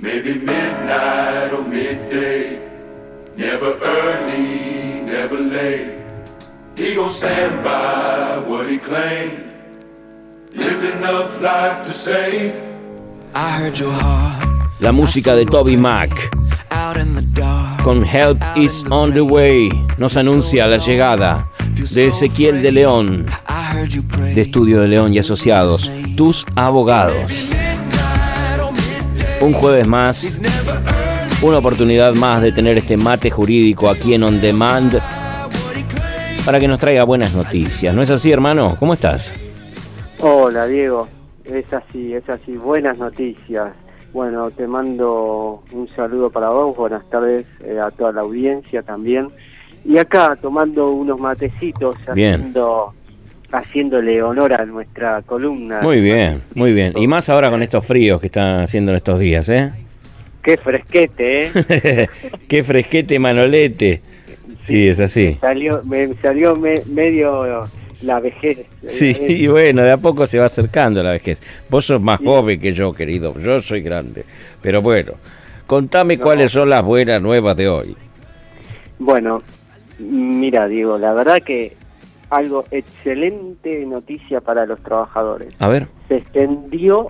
Maybe midnight or midday. Never early, never late. He gon' stand by what he claimed. Lived enough life to say. I heard your heart La música de Toby Mac con Help is on the way nos anuncia la llegada de Ezequiel de León, de Estudio de León y Asociados, tus abogados. Un jueves más, una oportunidad más de tener este mate jurídico aquí en On Demand para que nos traiga buenas noticias. ¿No es así, hermano? ¿Cómo estás? Hola Diego, es así, es así, buenas noticias. Bueno, te mando un saludo para vos, buenas tardes eh, a toda la audiencia también. Y acá tomando unos matecitos, haciendo, haciéndole honor a nuestra columna. Muy bien, muy bien. Y más ahora con estos fríos que están haciendo en estos días, ¿eh? Qué fresquete, ¿eh? Qué fresquete manolete. Sí, es así. salió, me salió me- medio la vejez. Sí, y bueno, de a poco se va acercando la vejez. Vos sos más joven que yo, querido. Yo soy grande. Pero bueno, contame No. cuáles son las buenas nuevas de hoy. Bueno, mira Diego, la verdad que algo excelente noticia para los trabajadores. A ver. se extendió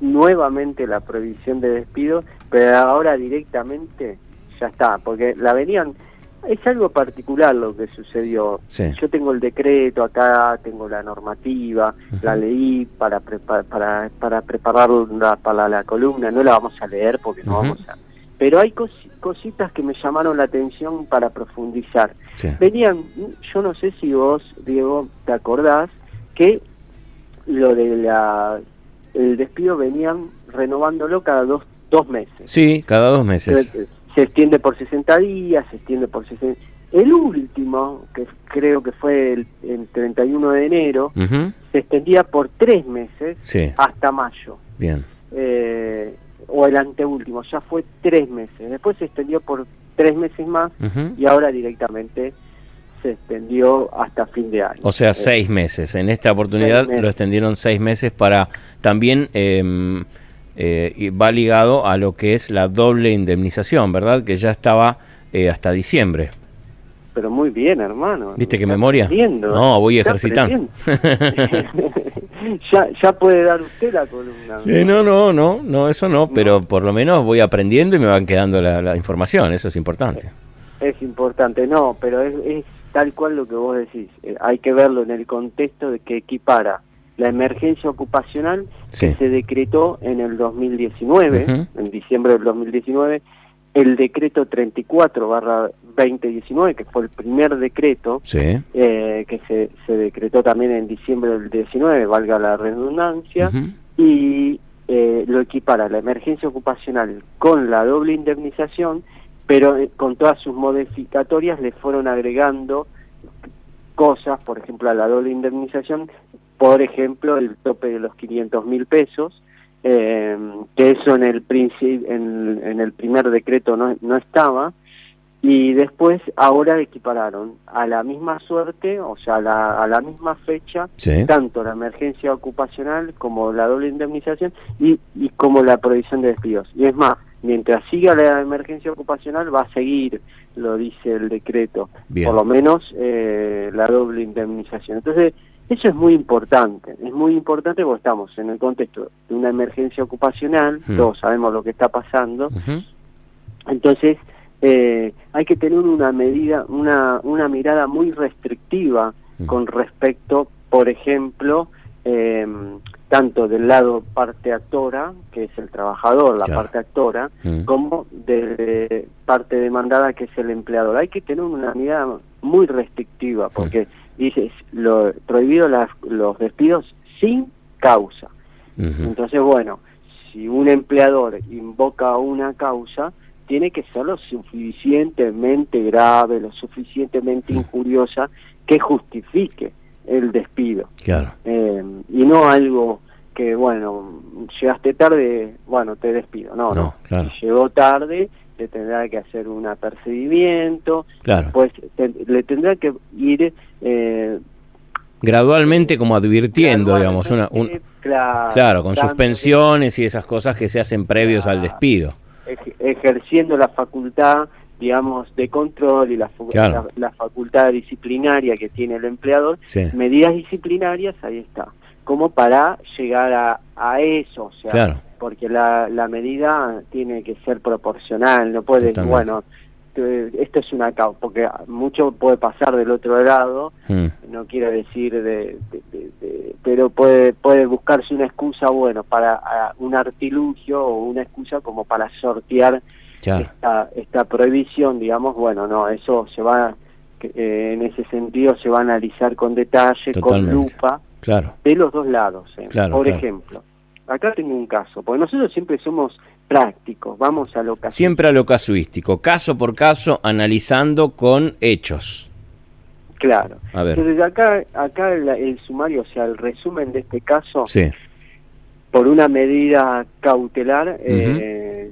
nuevamente la prohibición de despido, pero ahora directamente ya está, porque la venían es algo particular lo que sucedió. Sí. Yo tengo el decreto acá, tengo la normativa, la leí para prepa- para para prepararla para la columna, no la vamos a leer porque no vamos a pero hay cosi- cositas que me llamaron la atención para profundizar. Sí. Venían, yo no sé si vos, Diego, te acordás que lo de la el despido venían renovándolo cada dos, dos meses. Sí, cada dos meses. Se, se extiende por 60 días, se extiende por 60... El último, que creo que fue el, el 31 de enero, se extendía por tres meses Sí, hasta mayo. bien. Eh, o el anteúltimo, ya fue tres meses. Después se extendió por tres meses más y ahora directamente se extendió hasta fin de año. O sea, Eh, seis meses. En esta oportunidad lo extendieron seis meses para también em, eh, y va ligado a lo que es la doble indemnización, ¿verdad? Que ya estaba eh, hasta diciembre. Pero muy bien, hermano. ¿Viste qué memoria? aprendiendo. No, voy ejercitando. ya, ya puede dar usted la columna. Sí, no, no, no, no, eso no, pero por lo menos voy aprendiendo y me van quedando la, la información, eso es importante. Es importante, no, pero es, es tal cual lo que vos decís. Eh, hay que verlo en el contexto de que equipara la emergencia ocupacional Sí. que se decretó en el 2019, Ujú. en diciembre del 2019, el decreto 34 barra 2019, que fue el primer decreto Sí, eh, que se, se decretó también en diciembre del 19, valga la redundancia, y eh, lo equipara la emergencia ocupacional con la doble indemnización, pero eh, con todas sus modificatorias le fueron agregando cosas, por ejemplo, a la doble indemnización, por ejemplo, el tope de los 500 mil pesos, eh, que eso en el, en, en el primer decreto no, no estaba, y después ahora equipararon a la misma suerte, o sea, a la, a la misma fecha, sí, tanto la emergencia ocupacional como la doble indemnización y, y como la prohibición de despidos. Y es más, mientras siga la emergencia ocupacional va a seguir, lo dice el decreto, Bien. por lo menos eh, la doble indemnización. Entonces, eso es muy importante, es muy importante porque estamos en el contexto de una emergencia ocupacional, Hmm. todos sabemos lo que está pasando, entonces, eh, hay que tener una medida, una, una mirada muy restrictiva Mm. con respecto, por ejemplo, eh, tanto del lado parte actora, que es el trabajador, la Claro. parte actora, Mm. como de parte demandada, que es el empleador. Hay que tener una mirada muy restrictiva, porque dices, lo, prohibido las, los despidos sin causa. Entonces, bueno, si un empleador invoca una causa, tiene que ser lo suficientemente grave, lo suficientemente Mm. injuriosa que justifique el despido. Claro. Eh, y no algo que, bueno, llegaste tarde, bueno, te despido. No, No, no. claro. Si llegó tarde, le tendrá que hacer un apercibimiento, Claro. pues te- le tendrá que ir... Eh, Gradualmente como advirtiendo, digamos, una, un, claro, claro, con suspensiones y esas cosas que se hacen previos al despido. Ej- ejerciendo la facultad, digamos, de control y la, fu- Claro. la, la facultad disciplinaria que tiene el empleador, Sí. medidas disciplinarias, ahí está, como para llegar a, a eso, o sea, Claro. porque la, la medida tiene que ser proporcional, no puede, Totalmente. bueno, esto es una causa, porque mucho puede pasar del otro lado, Mm. no quiero decir de, de- de- de- pero puede puede buscarse una excusa bueno para un artilugio o una excusa como para sortear esta esta prohibición digamos bueno no eso se va eh, en ese sentido se va a analizar con detalle Totalmente. con lupa Claro. de los dos lados ¿eh? Claro, por claro. ejemplo acá tengo un caso porque nosotros siempre somos prácticos vamos a lo que Siempre a lo casuístico, caso por caso, analizando con hechos. Claro A ver. entonces acá acá el, el sumario o sea el resumen de este caso Sí. por una medida cautelar, eh,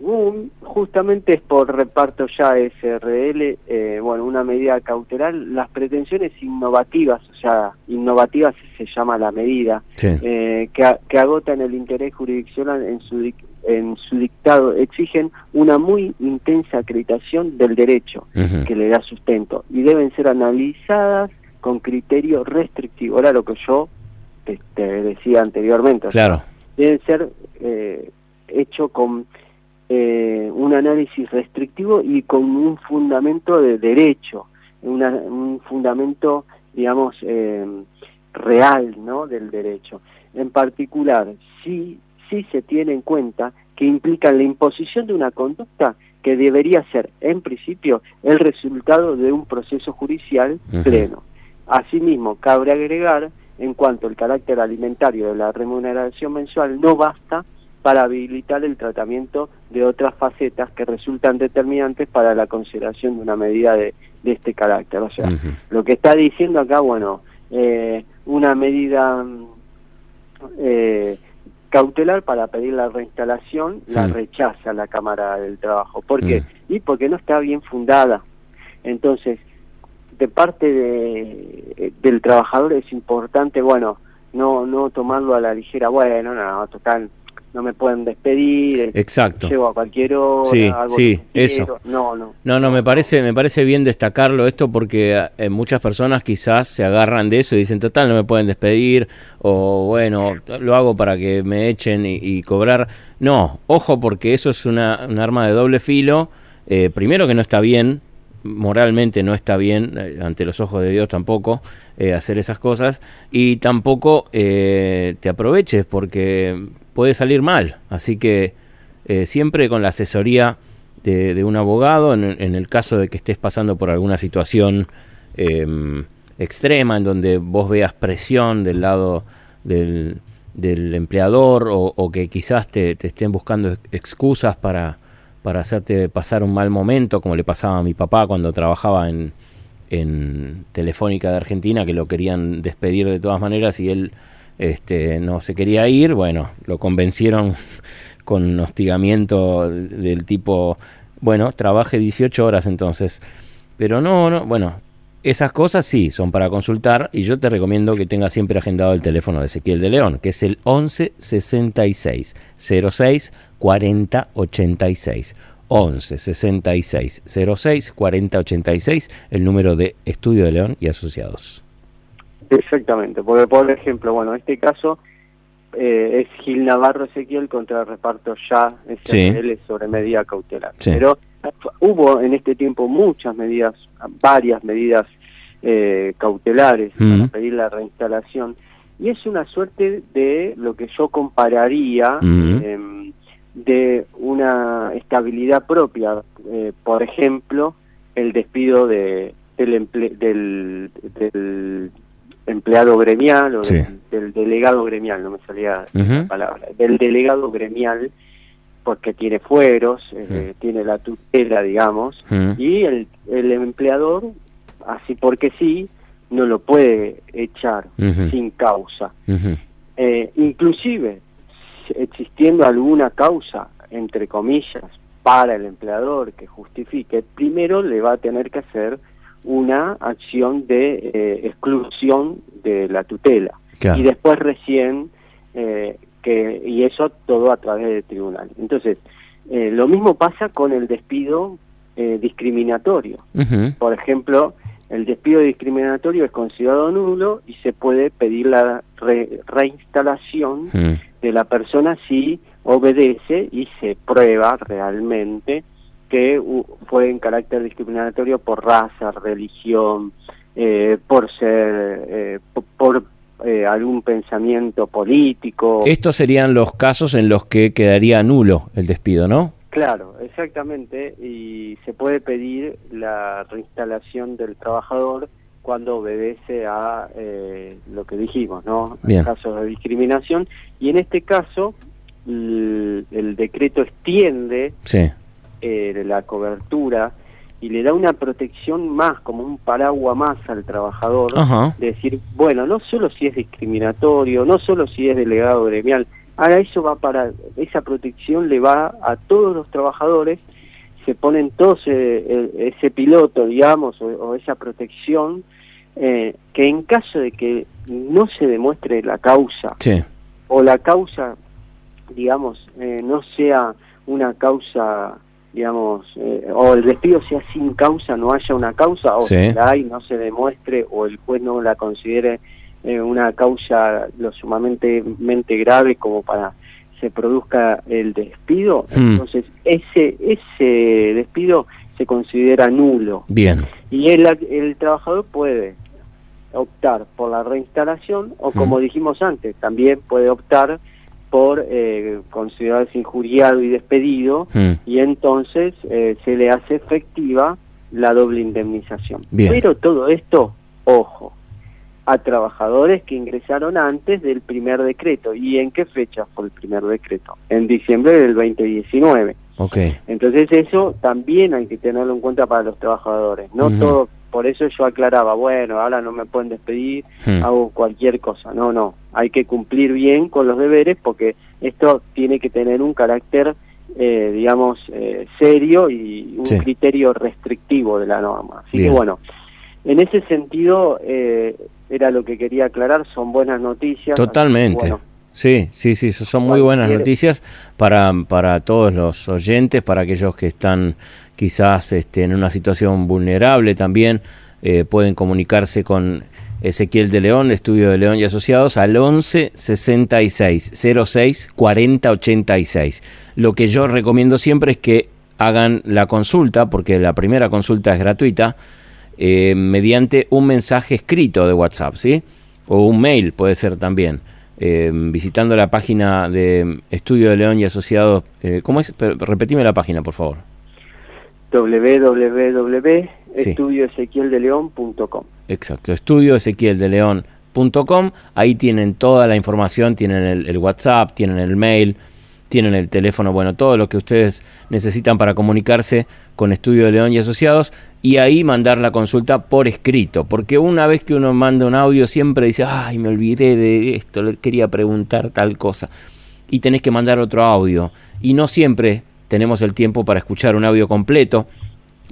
un- justamente es por reparto ya SRL, eh, bueno, una medida cautelar, las pretensiones innovativas, o sea, innovativas se llama la medida, Sí. eh, que, que agotan el interés jurisdiccional en su, en su dictado, exigen una muy intensa acreditación del derecho que le da sustento y deben ser analizadas con criterio restrictivo. Era lo que yo te, te decía anteriormente. o sea, Claro. deben ser eh, hecho con eh, un análisis restrictivo y con un fundamento de derecho, una- un fundamento, digamos, eh, real, ¿no? Del derecho. En particular, sí, sí se tiene en cuenta que implican la imposición de una conducta que debería ser, en principio, el resultado de un proceso judicial pleno. Asimismo, cabe agregar, en cuanto al carácter alimentario de la remuneración mensual, no basta para habilitar el tratamiento de otras facetas que resultan determinantes para la consideración de una medida de, de este carácter. O sea, lo que está diciendo acá, bueno, eh, una medida mm, eh, cautelar para pedir la reinstalación la Mm. rechaza la Cámara del Trabajo. ¿Por qué? Mm. Y porque no está bien fundada. Entonces, de parte de, eh, del trabajador es importante, bueno, no no tomarlo a la ligera, bueno, no, no, total, no me pueden despedir, eh, Exacto. llego a cualquier hora, Sí, sí, que eso. No, no. No, no, me parece, me parece bien destacarlo esto porque eh, muchas personas quizás se agarran de eso y dicen, total, no me pueden despedir, o bueno, lo hago para que me echen y, y cobrar. No, ojo porque eso es una, un arma de doble filo. Eh, primero que no está bien, moralmente no está bien, eh, ante los ojos de Dios tampoco, eh, hacer esas cosas, y tampoco eh, te aproveches porque puede salir mal. Así que eh, siempre con la asesoría de, un abogado, en, en el caso de que estés pasando por alguna situación eh, extrema, en donde vos veas presión del lado del, empleador o, que quizás te, te estén buscando ex- excusas para, para hacerte pasar un mal momento, como le pasaba a mi papá cuando trabajaba en, en Telefónica de Argentina, que lo querían despedir de todas maneras y él este, no se quería ir, bueno, lo convencieron con un hostigamiento del tipo, bueno, trabaje 18 horas entonces. Pero no, no, bueno, esas cosas sí son para consultar y yo te recomiendo que tengas siempre agendado el teléfono de Ezequiel de León, que es el 11 66 06 40 86. 11 66 06 40 86, el número de Estudio de León y Asociados. Exactamente, porque por ejemplo, bueno, este caso eh, es Gil Navarro Ezequiel contra el reparto ya SRL sobre medida cautelar. Sí. Pero hubo en este tiempo muchas medidas, varias medidas eh, cautelares Mm. para pedir la reinstalación y es una suerte de lo que yo compararía Mm. em, de una estabilidad propia, eh, por ejemplo, el despido de del, emple- del, del empleado gremial o Sí. del, del delegado gremial, no me salía Ujú. la palabra, del delegado gremial, porque tiene fueros, eh, tiene la tutela, digamos, y el, el empleador, así porque sí, no lo puede echar sin causa. Eh, inclusive, si- existiendo alguna causa, entre comillas, para el empleador que justifique, primero le va a tener que hacer una acción de eh, exclusión de la tutela Claro. y después recién eh, que y eso todo a través del tribunal entonces eh, lo mismo pasa con el despido eh, discriminatorio. Por ejemplo, el despido discriminatorio es considerado nulo y se puede pedir la re- reinstalación de la persona si obedece y se prueba realmente que fue en carácter discriminatorio por raza, religión, eh, por ser, eh, po- por eh, algún pensamiento político. Estos serían los casos en los que quedaría nulo el despido, ¿no? Claro, exactamente, y se puede pedir la reinstalación del trabajador cuando obedece a eh, lo que dijimos, ¿no? Bien. Casos de discriminación, y en este caso el, el decreto extiende Sí. Eh, la cobertura y le da una protección más, como un paraguas más al trabajador, Ajá. de decir, bueno, no solo si es discriminatorio, no solo si es delegado gremial, ahora eso va para, esa protección le va a todos los trabajadores, se ponen todos eh, ese piloto, digamos, o, o esa protección, eh, que en caso de que no se demuestre la causa, Sí. o la causa, digamos, eh, no sea una causa, digamos, eh, o el despido sea sin causa, no haya una causa, o Sí. si la hay, no se demuestre, o el juez no la considere eh, una causa lo sumamente mente grave como para se produzca el despido, Hmm. entonces ese ese despido se considera nulo Bien. y el, el trabajador puede optar por la reinstalación o como Mm. dijimos antes, también puede optar por eh, considerarse injuriado y despedido Mm. y entonces eh, se le hace efectiva la doble indemnización. Bien. Pero todo esto, ojo, a trabajadores que ingresaron antes del primer decreto. ¿Y en qué fecha fue el primer decreto? En diciembre del 2019. Ok. Entonces eso también hay que tenerlo en cuenta para los trabajadores. No todo, por eso yo aclaraba, bueno, ahora no me pueden despedir, Hmm. hago cualquier cosa. No, no, hay que cumplir bien con los deberes porque esto tiene que tener un carácter, eh, digamos, eh, serio y un Sí. criterio restrictivo de la norma. Así Bien. que bueno, en ese sentido eh, era lo que quería aclarar, son buenas noticias. así Totalmente. bueno, Sí, sí, sí, son muy buenas noticias para, para todos los oyentes, para aquellos que están quizás este, en una situación vulnerable también, eh, pueden comunicarse con Ezequiel de León, Estudio de León y Asociados, al 11 66 06 40 86. Lo que yo recomiendo siempre es que hagan la consulta, porque la primera consulta es gratuita, eh, mediante un mensaje escrito de WhatsApp, ¿sí? O un mail puede ser también. Eh, visitando la página de Estudio de León y Asociados. eh, ¿Cómo es? Pero, repetime la página, por favor. www.estudioezequieldeleon.com Exacto, estudio Ezequiel de León.com. Ahí tienen toda la información, tienen el, el WhatsApp, tienen el mail, tienen el teléfono, bueno, todo lo que ustedes necesitan para comunicarse con Estudio de León y Asociados y ahí mandar la consulta por escrito, porque una vez que uno manda un audio siempre dice, ay, me olvidé de esto, le quería preguntar tal cosa, y tenés que mandar otro audio, y no siempre tenemos el tiempo para escuchar un audio completo,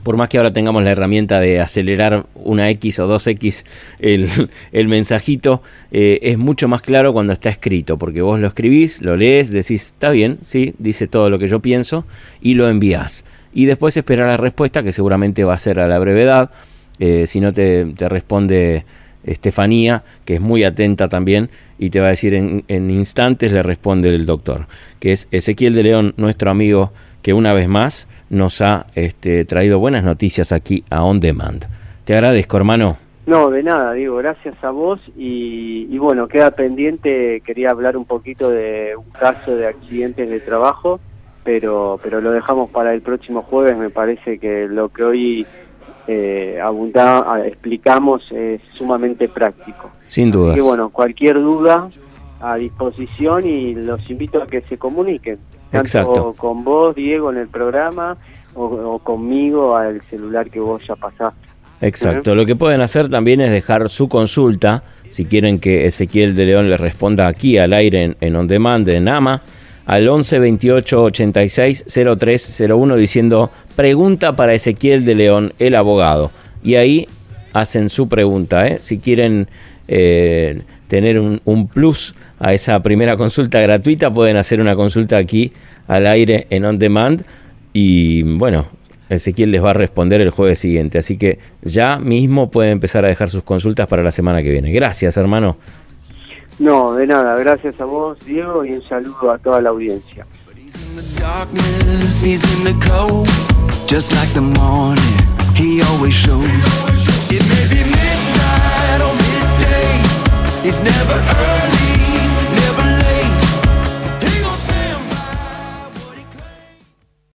por más que ahora tengamos la herramienta de acelerar una X o dos X el, mensajito, eh, es mucho más claro cuando está escrito, porque vos lo escribís, lo lees, decís, está bien, sí, dice todo lo que yo pienso, y lo envías. Y después esperar la respuesta, que seguramente va a ser a la brevedad, eh, si no te, responde Estefanía, que es muy atenta también, y te va a decir en instantes, le responde el doctor, que es Ezequiel de León, nuestro amigo que una vez más nos ha este, traído buenas noticias aquí a On Demand. Te agradezco, hermano. No, de nada, digo, gracias a vos y, y bueno, queda pendiente, quería hablar un poquito de un caso de accidentes de trabajo, pero, pero lo dejamos para el próximo jueves, me parece que lo que hoy eh, abunda- explicamos es sumamente práctico. Sin dudas. que bueno, cualquier duda a disposición y los invito a que se comuniquen, tanto Exacto. con vos, Diego, en el programa o, o conmigo al celular que vos ya pasaste. Exacto. Lo que pueden hacer también es dejar su consulta, si quieren que Ezequiel de León les responda aquí al aire en, en On Demand, en AMA, al 11 28 86 03 01 diciendo pregunta para Ezequiel de León, el abogado. Y ahí hacen su pregunta. ¿eh? Si quieren eh, tener un, un plus a esa primera consulta gratuita, pueden hacer una consulta aquí al aire en On Demand y bueno, Ezequiel les va a responder el jueves siguiente. Así que ya mismo pueden empezar a dejar sus consultas para la semana que viene. Gracias, hermano. No, de nada, gracias a vos, Diego, y un saludo a toda la audiencia. It's never early.